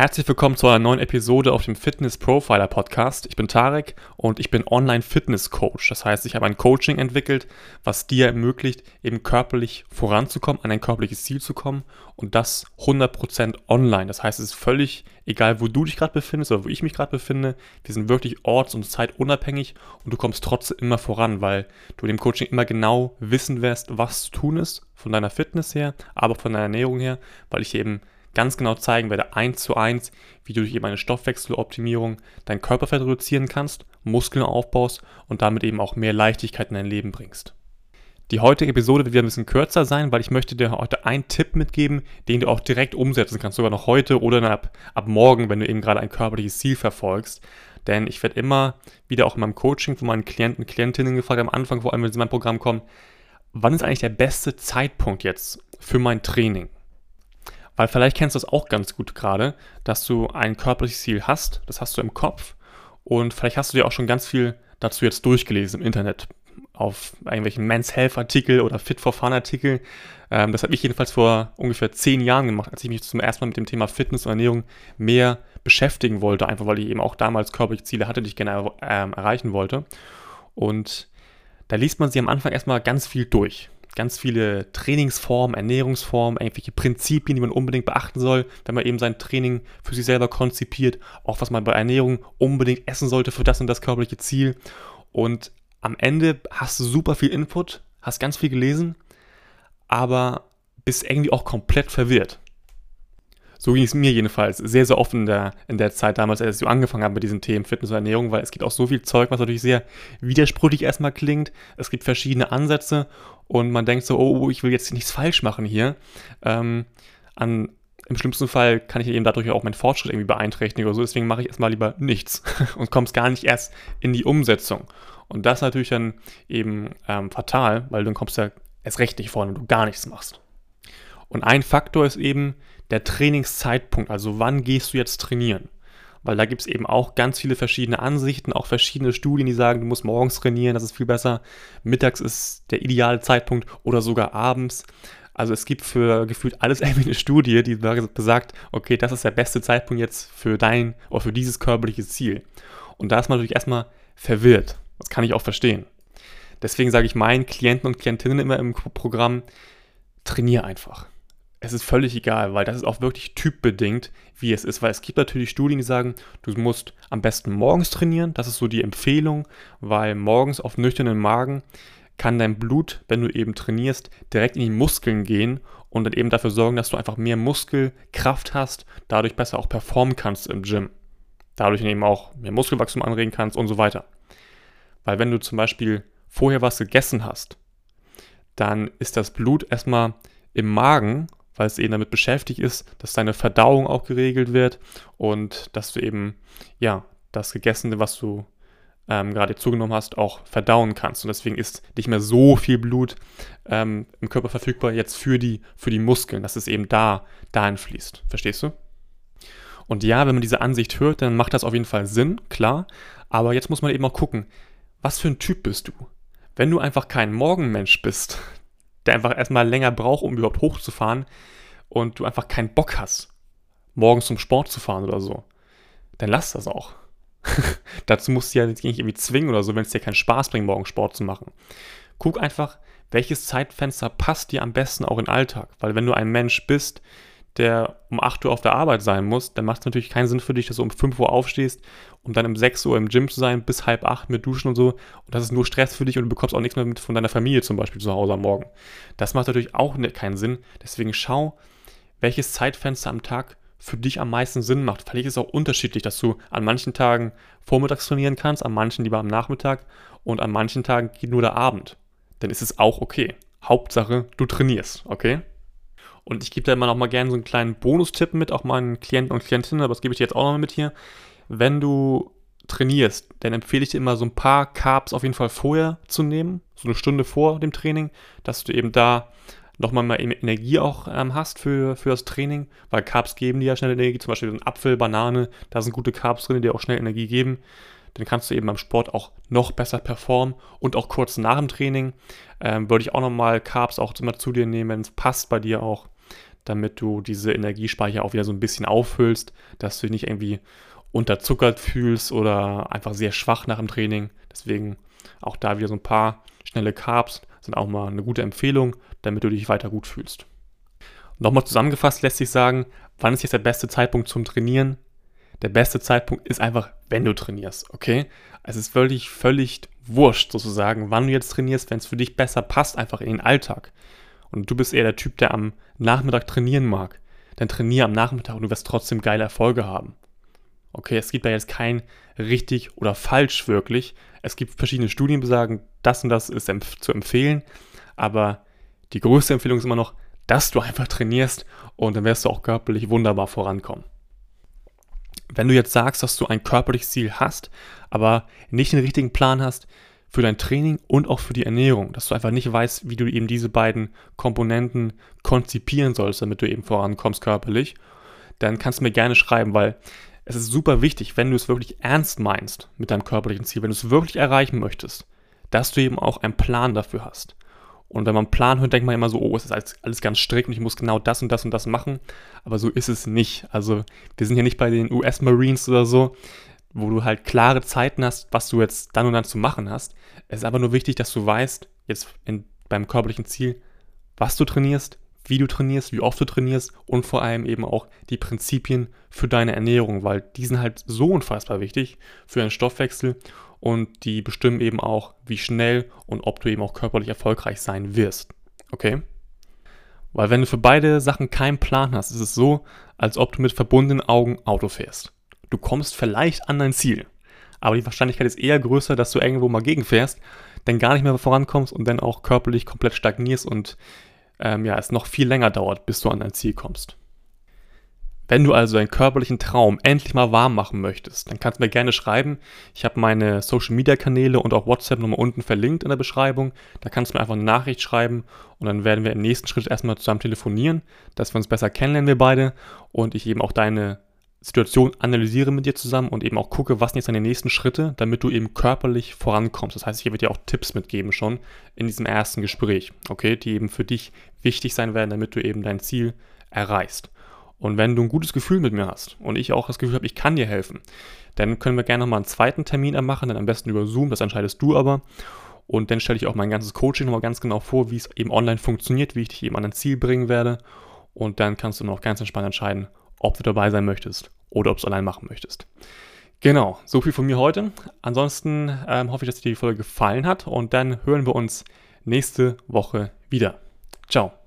Herzlich willkommen zu einer neuen Episode auf dem Fitness Profiler Podcast. Ich bin Tarek und ich bin Online Fitness Coach. Das heißt, ich habe ein Coaching entwickelt, was dir ermöglicht, eben körperlich voranzukommen, an ein körperliches Ziel zu kommen und das 100% online. Das heißt, es ist völlig egal, wo du dich gerade befindest oder wo ich mich gerade befinde. Wir sind wirklich orts- und zeitunabhängig und du kommst trotzdem immer voran, weil du in dem Coaching immer genau wissen wirst, was zu tun ist, von deiner Fitness her, aber von deiner Ernährung her, weil ich eben ganz genau zeigen werde, eins zu eins, wie du durch eben eine Stoffwechseloptimierung dein Körperfett reduzieren kannst, Muskeln aufbaust und damit eben auch mehr Leichtigkeit in dein Leben bringst. Die heutige Episode wird wieder ein bisschen kürzer sein, weil ich möchte dir heute einen Tipp mitgeben, den du auch direkt umsetzen kannst, sogar noch heute oder ab, ab morgen, wenn du eben gerade ein körperliches Ziel verfolgst. Denn ich werde immer wieder auch in meinem Coaching von meinen Klienten, Klientinnen gefragt, am Anfang vor allem, wenn sie in mein Programm kommen, wann ist eigentlich der beste Zeitpunkt jetzt für mein Training? Weil vielleicht kennst du das auch ganz gut gerade, dass du ein körperliches Ziel hast, das hast du im Kopf und vielleicht hast du dir auch schon ganz viel dazu jetzt durchgelesen im Internet, auf irgendwelchen Men's Health Artikel oder Fit for Fun Artikel. Ähm, das habe ich jedenfalls vor ungefähr zehn Jahren gemacht, als ich mich zum ersten Mal mit dem Thema Fitness und Ernährung mehr beschäftigen wollte, einfach weil ich eben auch damals körperliche Ziele hatte, die ich gerne ähm, erreichen wollte. Und da liest man sie am Anfang erstmal ganz viel durch ganz viele Trainingsformen, Ernährungsformen, irgendwelche Prinzipien, die man unbedingt beachten soll, wenn man eben sein Training für sich selber konzipiert, auch was man bei Ernährung unbedingt essen sollte für das und das körperliche Ziel. Und am Ende hast du super viel Input, hast ganz viel gelesen, aber bist irgendwie auch komplett verwirrt. So ging es mir jedenfalls sehr, sehr oft in der, in der Zeit damals, als ich angefangen habe mit diesen Themen Fitness und Ernährung, weil es gibt auch so viel Zeug, was natürlich sehr widersprüchlich erstmal klingt. Es gibt verschiedene Ansätze und man denkt so, oh, ich will jetzt nichts falsch machen hier. Ähm, an, Im schlimmsten Fall kann ich eben dadurch auch meinen Fortschritt irgendwie beeinträchtigen oder so, deswegen mache ich erstmal lieber nichts und komme es gar nicht erst in die Umsetzung. Und das ist natürlich dann eben ähm, fatal, weil dann kommst du ja erst recht nicht vor, wenn du gar nichts machst. Und ein Faktor ist eben der Trainingszeitpunkt, also wann gehst du jetzt trainieren? Weil da gibt es eben auch ganz viele verschiedene Ansichten, auch verschiedene Studien, die sagen, du musst morgens trainieren, das ist viel besser. Mittags ist der ideale Zeitpunkt oder sogar abends. Also es gibt für gefühlt alles irgendwie eine Studie, die besagt, okay, das ist der beste Zeitpunkt jetzt für dein oder für dieses körperliche Ziel. Und da ist man natürlich erstmal verwirrt. Das kann ich auch verstehen. Deswegen sage ich meinen Klienten und Klientinnen immer im Programm, trainier einfach es ist völlig egal, weil das ist auch wirklich typbedingt, wie es ist. Weil es gibt natürlich Studien, die sagen, du musst am besten morgens trainieren. Das ist so die Empfehlung, weil morgens auf nüchternen Magen kann dein Blut, wenn du eben trainierst, direkt in die Muskeln gehen und dann eben dafür sorgen, dass du einfach mehr Muskelkraft hast, dadurch besser auch performen kannst im Gym. Dadurch eben auch mehr Muskelwachstum anregen kannst und so weiter. Weil wenn du zum Beispiel vorher was gegessen hast, dann ist das Blut erstmal im Magen weil es eben damit beschäftigt ist, dass deine Verdauung auch geregelt wird und dass du eben, ja, das Gegessene, was du ähm, gerade zugenommen hast, auch verdauen kannst. Und deswegen ist nicht mehr so viel Blut ähm, im Körper verfügbar jetzt für die, für die Muskeln, dass es eben da, dahin fließt. Verstehst du? Und ja, wenn man diese Ansicht hört, dann macht das auf jeden Fall Sinn, klar. Aber jetzt muss man eben auch gucken, was für ein Typ bist du? Wenn du einfach kein Morgenmensch bist, der einfach erstmal länger braucht, um überhaupt hochzufahren und du einfach keinen Bock hast, morgens zum Sport zu fahren oder so, dann lass das auch. Dazu musst du ja nicht irgendwie zwingen oder so, wenn es dir keinen Spaß bringt, morgens Sport zu machen. Guck einfach, welches Zeitfenster passt dir am besten auch in den Alltag. Weil wenn du ein Mensch bist, der um 8 Uhr auf der Arbeit sein muss, dann macht es natürlich keinen Sinn für dich, dass du um 5 Uhr aufstehst, um dann um 6 Uhr im Gym zu sein, bis halb 8 mit Duschen und so. Und das ist nur Stress für dich und du bekommst auch nichts mehr mit von deiner Familie zum Beispiel zu Hause am Morgen. Das macht natürlich auch ne, keinen Sinn. Deswegen schau, welches Zeitfenster am Tag für dich am meisten Sinn macht. Vielleicht ist es auch unterschiedlich, dass du an manchen Tagen vormittags trainieren kannst, an manchen lieber am Nachmittag und an manchen Tagen geht nur der Abend. Dann ist es auch okay. Hauptsache, du trainierst, okay? Und ich gebe da immer noch mal gerne so einen kleinen Bonustipp mit, auch meinen Klienten und Klientinnen, aber das gebe ich dir jetzt auch noch mal mit hier. Wenn du trainierst, dann empfehle ich dir immer so ein paar Carbs auf jeden Fall vorher zu nehmen, so eine Stunde vor dem Training, dass du eben da nochmal mal Energie auch ähm, hast für, für das Training, weil Carbs geben dir ja schnell Energie, zum Beispiel ein Apfel, Banane, da sind gute Carbs drin, die dir auch schnell Energie geben. Dann kannst du eben beim Sport auch noch besser performen und auch kurz nach dem Training ähm, würde ich auch nochmal Carbs auch immer zu dir nehmen, es passt bei dir auch. damit du diese Energiespeicher auch wieder so ein bisschen auffüllst, dass du dich nicht irgendwie unterzuckert fühlst oder einfach sehr schwach nach dem Training. Deswegen auch da wieder so ein paar schnelle Carbs sind auch mal eine gute Empfehlung, damit du dich weiter gut fühlst. Nochmal zusammengefasst lässt sich sagen, wann ist jetzt der beste Zeitpunkt zum Trainieren? Der beste Zeitpunkt ist einfach, wenn du trainierst, okay? Es ist völlig, völlig wurscht sozusagen, wann du jetzt trainierst, wenn es für dich besser passt, einfach in den Alltag. Und du bist eher der Typ, der am Nachmittag trainieren mag. Dann trainier am Nachmittag und du wirst trotzdem geile Erfolge haben. Okay, es gibt da jetzt kein richtig oder falsch wirklich. Es gibt verschiedene Studien, die sagen, das und das ist empf zu empfehlen. Aber die größte Empfehlung ist immer noch, dass du einfach trainierst und dann wirst du auch körperlich wunderbar vorankommen. Wenn du jetzt sagst, dass du ein körperliches Ziel hast, aber nicht den richtigen Plan hast für dein Training und auch für die Ernährung, dass du einfach nicht weißt, wie du eben diese beiden Komponenten konzipieren sollst, damit du eben vorankommst körperlich, dann kannst du mir gerne schreiben, weil es ist super wichtig, wenn du es wirklich ernst meinst mit deinem körperlichen Ziel, wenn du es wirklich erreichen möchtest, dass du eben auch einen Plan dafür hast. Und wenn man Plan hört, denkt man immer so, oh, es ist alles, alles ganz strikt und ich muss genau das und das und das machen. Aber so ist es nicht. Also wir sind hier nicht bei den US Marines oder so, wo du halt klare Zeiten hast, was du jetzt dann und dann zu machen hast. Es ist aber nur wichtig, dass du weißt, jetzt in, beim körperlichen Ziel, was du trainierst, wie du trainierst, wie oft du trainierst und vor allem eben auch die Prinzipien für deine Ernährung, weil die sind halt so unfassbar wichtig für deinen Stoffwechsel und die bestimmen eben auch, wie schnell und ob du eben auch körperlich erfolgreich sein wirst. Okay? Weil wenn du für beide Sachen keinen Plan hast, ist es so, als ob du mit verbundenen Augen Auto fährst. Du kommst vielleicht an dein Ziel, aber die Wahrscheinlichkeit ist eher größer, dass du irgendwo mal gegenfährst, dann gar nicht mehr vorankommst und dann auch körperlich komplett stagnierst und ähm, ja, es noch viel länger dauert, bis du an dein Ziel kommst. Wenn du also deinen körperlichen Traum endlich mal warm machen möchtest, dann kannst du mir gerne schreiben. Ich habe meine Social Media Kanäle und auch WhatsApp nochmal unten verlinkt in der Beschreibung. Da kannst du mir einfach eine Nachricht schreiben und dann werden wir im nächsten Schritt erstmal zusammen telefonieren, dass wir uns besser kennenlernen, wir beide, und ich eben auch deine Situation analysiere mit dir zusammen und eben auch gucke, was sind jetzt deine nächsten Schritte, damit du eben körperlich vorankommst. Das heißt, ich werde dir auch Tipps mitgeben schon in diesem ersten Gespräch, okay, die eben für dich wichtig sein werden, damit du eben dein Ziel erreichst. Und wenn du ein gutes Gefühl mit mir hast und ich auch das Gefühl habe, ich kann dir helfen, dann können wir gerne nochmal einen zweiten Termin machen, dann am besten über Zoom, das entscheidest du aber. Und dann stelle ich auch mein ganzes Coaching nochmal ganz genau vor, wie es eben online funktioniert, wie ich dich eben an ein Ziel bringen werde. Und dann kannst du noch ganz entspannt entscheiden, ob du dabei sein möchtest oder ob du es allein machen möchtest. Genau, so viel von mir heute. Ansonsten ähm, hoffe ich, dass dir die Folge gefallen hat und dann hören wir uns nächste Woche wieder. Ciao.